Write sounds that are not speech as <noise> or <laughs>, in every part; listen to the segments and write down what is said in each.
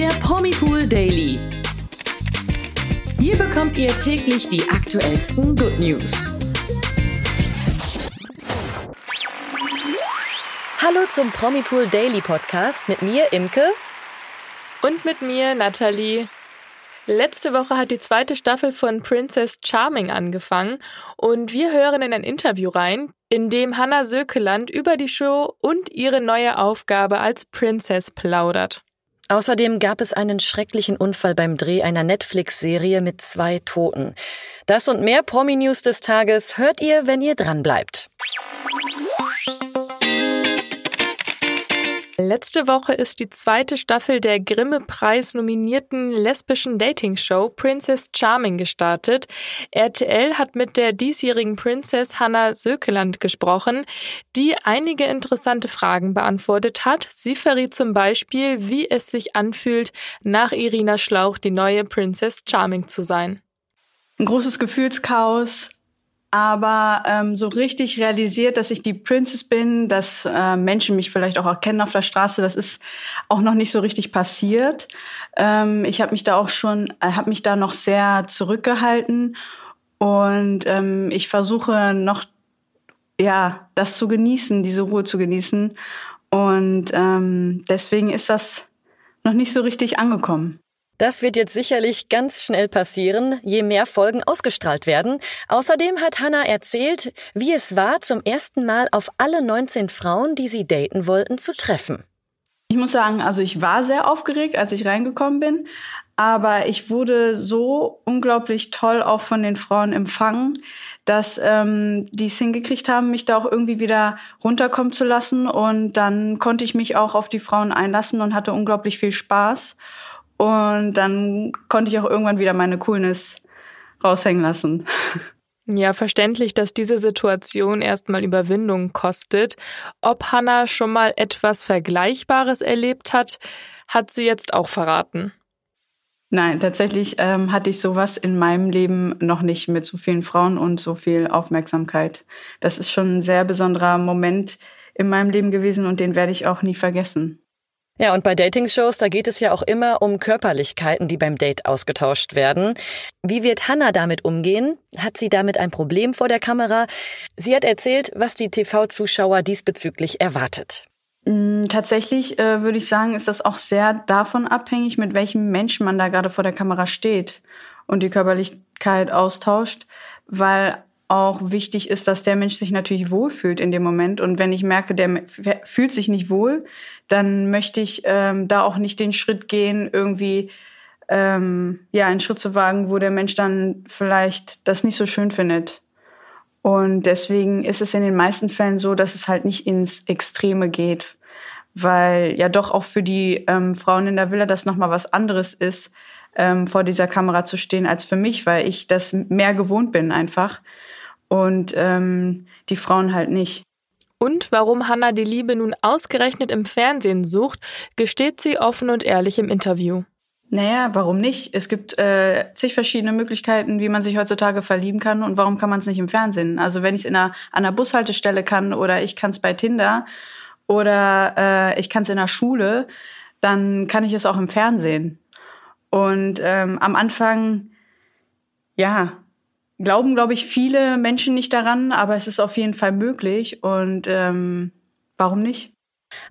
der Promipool Daily. Hier bekommt ihr täglich die aktuellsten Good News. Hallo zum Promipool Daily Podcast mit mir, Imke. Und mit mir, Nathalie. Letzte Woche hat die zweite Staffel von Princess Charming angefangen und wir hören in ein Interview rein, in dem Hannah Sökeland über die Show und ihre neue Aufgabe als Princess plaudert. Außerdem gab es einen schrecklichen Unfall beim Dreh einer Netflix-Serie mit zwei Toten. Das und mehr Promi-News des Tages hört ihr, wenn ihr dranbleibt. Letzte Woche ist die zweite Staffel der Grimme-Preis nominierten lesbischen Dating-Show Princess Charming gestartet. RTL hat mit der diesjährigen Princess Hannah Sökeland gesprochen, die einige interessante Fragen beantwortet hat. Sie verriet zum Beispiel, wie es sich anfühlt, nach Irina Schlauch die neue Princess Charming zu sein. Ein großes Gefühlschaos, aber ähm, so richtig realisiert, dass ich die Princess bin, dass äh, Menschen mich vielleicht auch erkennen auf der Straße, das ist auch noch nicht so richtig passiert. Ähm, ich habe mich da auch schon, äh, habe mich da noch sehr zurückgehalten und ähm, ich versuche noch, ja, das zu genießen, diese Ruhe zu genießen und ähm, deswegen ist das noch nicht so richtig angekommen. Das wird jetzt sicherlich ganz schnell passieren, je mehr Folgen ausgestrahlt werden. Außerdem hat Hannah erzählt, wie es war, zum ersten Mal auf alle 19 Frauen, die sie daten wollten, zu treffen. Ich muss sagen, also ich war sehr aufgeregt, als ich reingekommen bin, aber ich wurde so unglaublich toll auch von den Frauen empfangen, dass ähm, die es hingekriegt haben, mich da auch irgendwie wieder runterkommen zu lassen. Und dann konnte ich mich auch auf die Frauen einlassen und hatte unglaublich viel Spaß. Und dann konnte ich auch irgendwann wieder meine Coolness raushängen lassen. Ja, verständlich, dass diese Situation erstmal Überwindung kostet. Ob Hannah schon mal etwas Vergleichbares erlebt hat, hat sie jetzt auch verraten. Nein, tatsächlich ähm, hatte ich sowas in meinem Leben noch nicht mit so vielen Frauen und so viel Aufmerksamkeit. Das ist schon ein sehr besonderer Moment in meinem Leben gewesen und den werde ich auch nie vergessen. Ja, und bei Dating-Shows, da geht es ja auch immer um Körperlichkeiten, die beim Date ausgetauscht werden. Wie wird Hannah damit umgehen? Hat sie damit ein Problem vor der Kamera? Sie hat erzählt, was die TV-Zuschauer diesbezüglich erwartet. Mm, tatsächlich äh, würde ich sagen, ist das auch sehr davon abhängig, mit welchem Menschen man da gerade vor der Kamera steht und die Körperlichkeit austauscht, weil auch wichtig ist, dass der Mensch sich natürlich wohlfühlt in dem Moment. Und wenn ich merke, der fühlt sich nicht wohl, dann möchte ich ähm, da auch nicht den Schritt gehen, irgendwie ähm, ja einen Schritt zu wagen, wo der Mensch dann vielleicht das nicht so schön findet. Und deswegen ist es in den meisten Fällen so, dass es halt nicht ins Extreme geht, weil ja doch auch für die ähm, Frauen in der Villa das noch mal was anderes ist, ähm, vor dieser Kamera zu stehen als für mich, weil ich das mehr gewohnt bin einfach und ähm, die Frauen halt nicht. Und warum Hannah die Liebe nun ausgerechnet im Fernsehen sucht, gesteht sie offen und ehrlich im Interview. Naja, warum nicht? Es gibt äh, zig verschiedene Möglichkeiten, wie man sich heutzutage verlieben kann und warum kann man es nicht im Fernsehen? Also wenn ich es in einer, an einer Bushaltestelle kann oder ich kann es bei Tinder oder äh, ich kann es in der Schule, dann kann ich es auch im Fernsehen. Und ähm, am Anfang, ja, glauben, glaube ich, viele Menschen nicht daran, aber es ist auf jeden Fall möglich und ähm, warum nicht?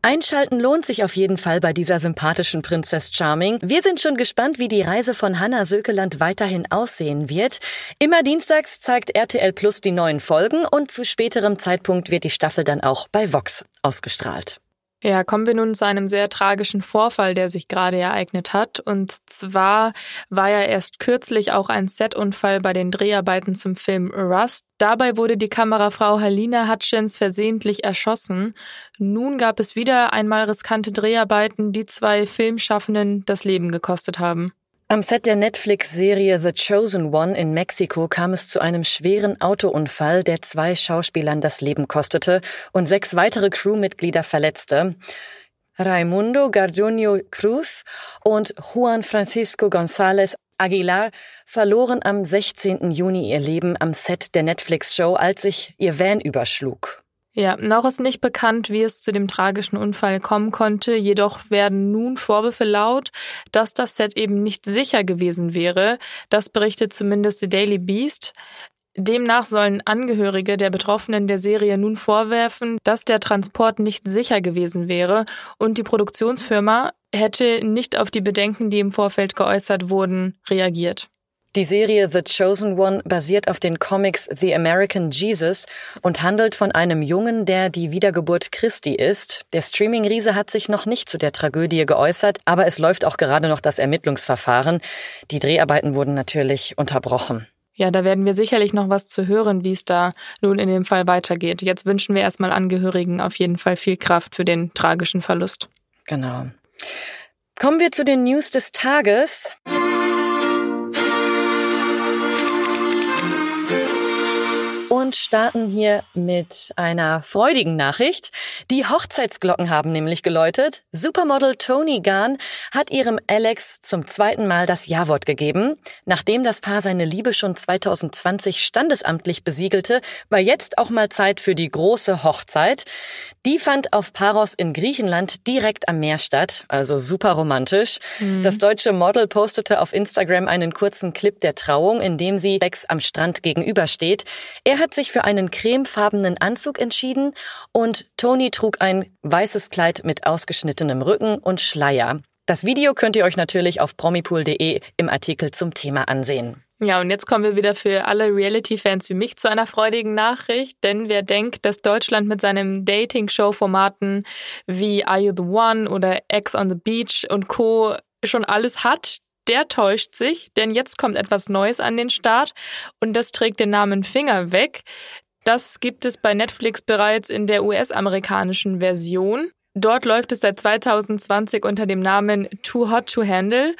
Einschalten lohnt sich auf jeden Fall bei dieser sympathischen Prinzess Charming. Wir sind schon gespannt, wie die Reise von Hanna Sökeland weiterhin aussehen wird. Immer dienstags zeigt RTL Plus die neuen Folgen und zu späterem Zeitpunkt wird die Staffel dann auch bei Vox ausgestrahlt. Ja, kommen wir nun zu einem sehr tragischen Vorfall, der sich gerade ereignet hat. Und zwar war ja erst kürzlich auch ein Setunfall bei den Dreharbeiten zum Film Rust. Dabei wurde die Kamerafrau Helena Hutchins versehentlich erschossen. Nun gab es wieder einmal riskante Dreharbeiten, die zwei Filmschaffenden das Leben gekostet haben. Am Set der Netflix-Serie The Chosen One in Mexiko kam es zu einem schweren Autounfall, der zwei Schauspielern das Leben kostete und sechs weitere Crewmitglieder verletzte. Raimundo Garduño Cruz und Juan Francisco González Aguilar verloren am 16. Juni ihr Leben am Set der Netflix-Show, als sich ihr Van überschlug. Ja, noch ist nicht bekannt, wie es zu dem tragischen Unfall kommen konnte, jedoch werden nun Vorwürfe laut, dass das Set eben nicht sicher gewesen wäre. Das berichtet zumindest The Daily Beast. Demnach sollen Angehörige der Betroffenen der Serie nun vorwerfen, dass der Transport nicht sicher gewesen wäre und die Produktionsfirma hätte nicht auf die Bedenken, die im Vorfeld geäußert wurden, reagiert. Die Serie The Chosen One basiert auf den Comics The American Jesus und handelt von einem Jungen, der die Wiedergeburt Christi ist. Der Streaming-Riese hat sich noch nicht zu der Tragödie geäußert, aber es läuft auch gerade noch das Ermittlungsverfahren. Die Dreharbeiten wurden natürlich unterbrochen. Ja, da werden wir sicherlich noch was zu hören, wie es da nun in dem Fall weitergeht. Jetzt wünschen wir erstmal Angehörigen auf jeden Fall viel Kraft für den tragischen Verlust. Genau. Kommen wir zu den News des Tages. Und starten hier mit einer freudigen Nachricht. Die Hochzeitsglocken haben nämlich geläutet. Supermodel Tony Gahn hat ihrem Alex zum zweiten Mal das Ja-Wort gegeben. Nachdem das Paar seine Liebe schon 2020 standesamtlich besiegelte, war jetzt auch mal Zeit für die große Hochzeit. Die fand auf Paros in Griechenland direkt am Meer statt, also super romantisch. Mhm. Das deutsche Model postete auf Instagram einen kurzen Clip der Trauung, in dem sie Alex am Strand gegenübersteht. Er hat sich für einen cremefarbenen Anzug entschieden und Tony trug ein weißes Kleid mit ausgeschnittenem Rücken und Schleier. Das Video könnt ihr euch natürlich auf promipool.de im Artikel zum Thema ansehen. Ja, und jetzt kommen wir wieder für alle Reality-Fans wie mich zu einer freudigen Nachricht, denn wer denkt, dass Deutschland mit seinen Dating-Show-Formaten wie Are You the One oder X on the Beach und Co. schon alles hat, der täuscht sich, denn jetzt kommt etwas Neues an den Start und das trägt den Namen Finger weg. Das gibt es bei Netflix bereits in der US-amerikanischen Version. Dort läuft es seit 2020 unter dem Namen Too Hot to Handle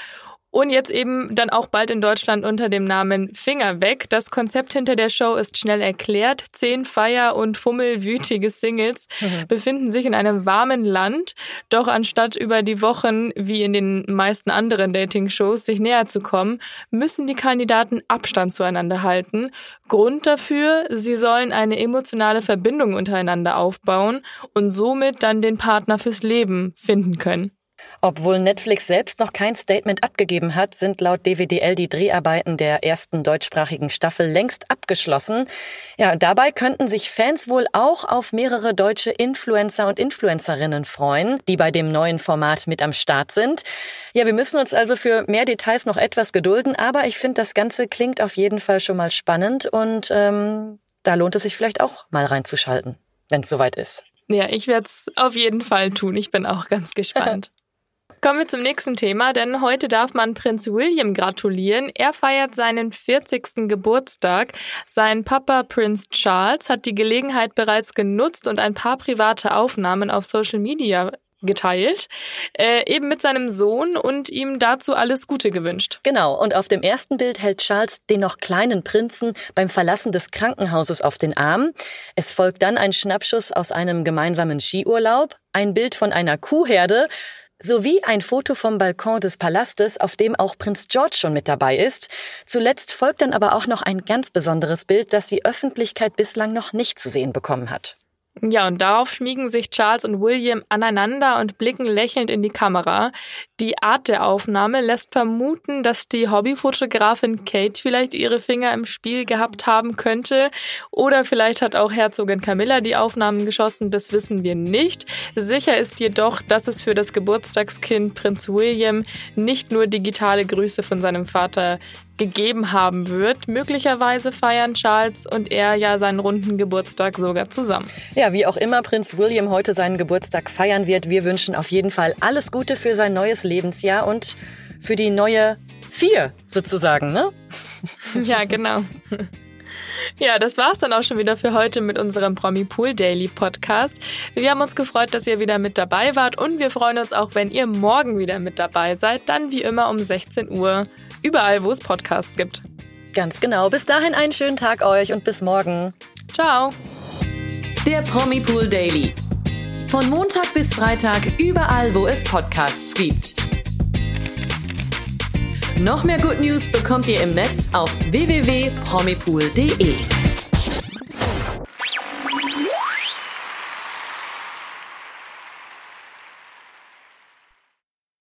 und jetzt eben dann auch bald in Deutschland unter dem Namen Finger weg. Das Konzept hinter der Show ist schnell erklärt. Zehn feier- und fummelwütige Singles mhm. befinden sich in einem warmen Land. Doch anstatt über die Wochen, wie in den meisten anderen Dating-Shows, sich näher zu kommen, müssen die Kandidaten Abstand zueinander halten. Grund dafür, sie sollen eine emotionale Verbindung untereinander aufbauen und somit dann den Partner fürs Leben finden können. Obwohl Netflix selbst noch kein Statement abgegeben hat, sind laut DWDL die Dreharbeiten der ersten deutschsprachigen Staffel längst abgeschlossen. Ja, dabei könnten sich Fans wohl auch auf mehrere deutsche Influencer und Influencerinnen freuen, die bei dem neuen Format mit am Start sind. Ja, wir müssen uns also für mehr Details noch etwas gedulden, aber ich finde, das Ganze klingt auf jeden Fall schon mal spannend und ähm, da lohnt es sich vielleicht auch mal reinzuschalten, wenn es soweit ist. Ja, ich werde es auf jeden Fall tun. Ich bin auch ganz gespannt. <laughs> Kommen wir zum nächsten Thema, denn heute darf man Prinz William gratulieren. Er feiert seinen 40. Geburtstag. Sein Papa Prinz Charles hat die Gelegenheit bereits genutzt und ein paar private Aufnahmen auf Social Media geteilt, äh, eben mit seinem Sohn und ihm dazu alles Gute gewünscht. Genau, und auf dem ersten Bild hält Charles den noch kleinen Prinzen beim Verlassen des Krankenhauses auf den Arm. Es folgt dann ein Schnappschuss aus einem gemeinsamen Skiurlaub, ein Bild von einer Kuhherde, sowie ein Foto vom Balkon des Palastes, auf dem auch Prinz George schon mit dabei ist. Zuletzt folgt dann aber auch noch ein ganz besonderes Bild, das die Öffentlichkeit bislang noch nicht zu sehen bekommen hat. Ja, und darauf schmiegen sich Charles und William aneinander und blicken lächelnd in die Kamera. Die Art der Aufnahme lässt vermuten, dass die Hobbyfotografin Kate vielleicht ihre Finger im Spiel gehabt haben könnte. Oder vielleicht hat auch Herzogin Camilla die Aufnahmen geschossen, das wissen wir nicht. Sicher ist jedoch, dass es für das Geburtstagskind Prinz William nicht nur digitale Grüße von seinem Vater gegeben haben wird. Möglicherweise feiern Charles und er ja seinen runden Geburtstag sogar zusammen. Ja, wie auch immer Prinz William heute seinen Geburtstag feiern wird, wir wünschen auf jeden Fall alles Gute für sein neues Lebensjahr und für die neue Vier sozusagen, ne? <laughs> Ja, genau. Ja, das war's dann auch schon wieder für heute mit unserem Promi Pool Daily Podcast. Wir haben uns gefreut, dass ihr wieder mit dabei wart und wir freuen uns auch, wenn ihr morgen wieder mit dabei seid, dann wie immer um 16 Uhr überall, wo es Podcasts gibt. Ganz genau. Bis dahin einen schönen Tag euch und bis morgen. Ciao. Der Promi Pool Daily. Von Montag bis Freitag überall, wo es Podcasts gibt. Noch mehr Good News bekommt ihr im Netz auf www.promipool.de.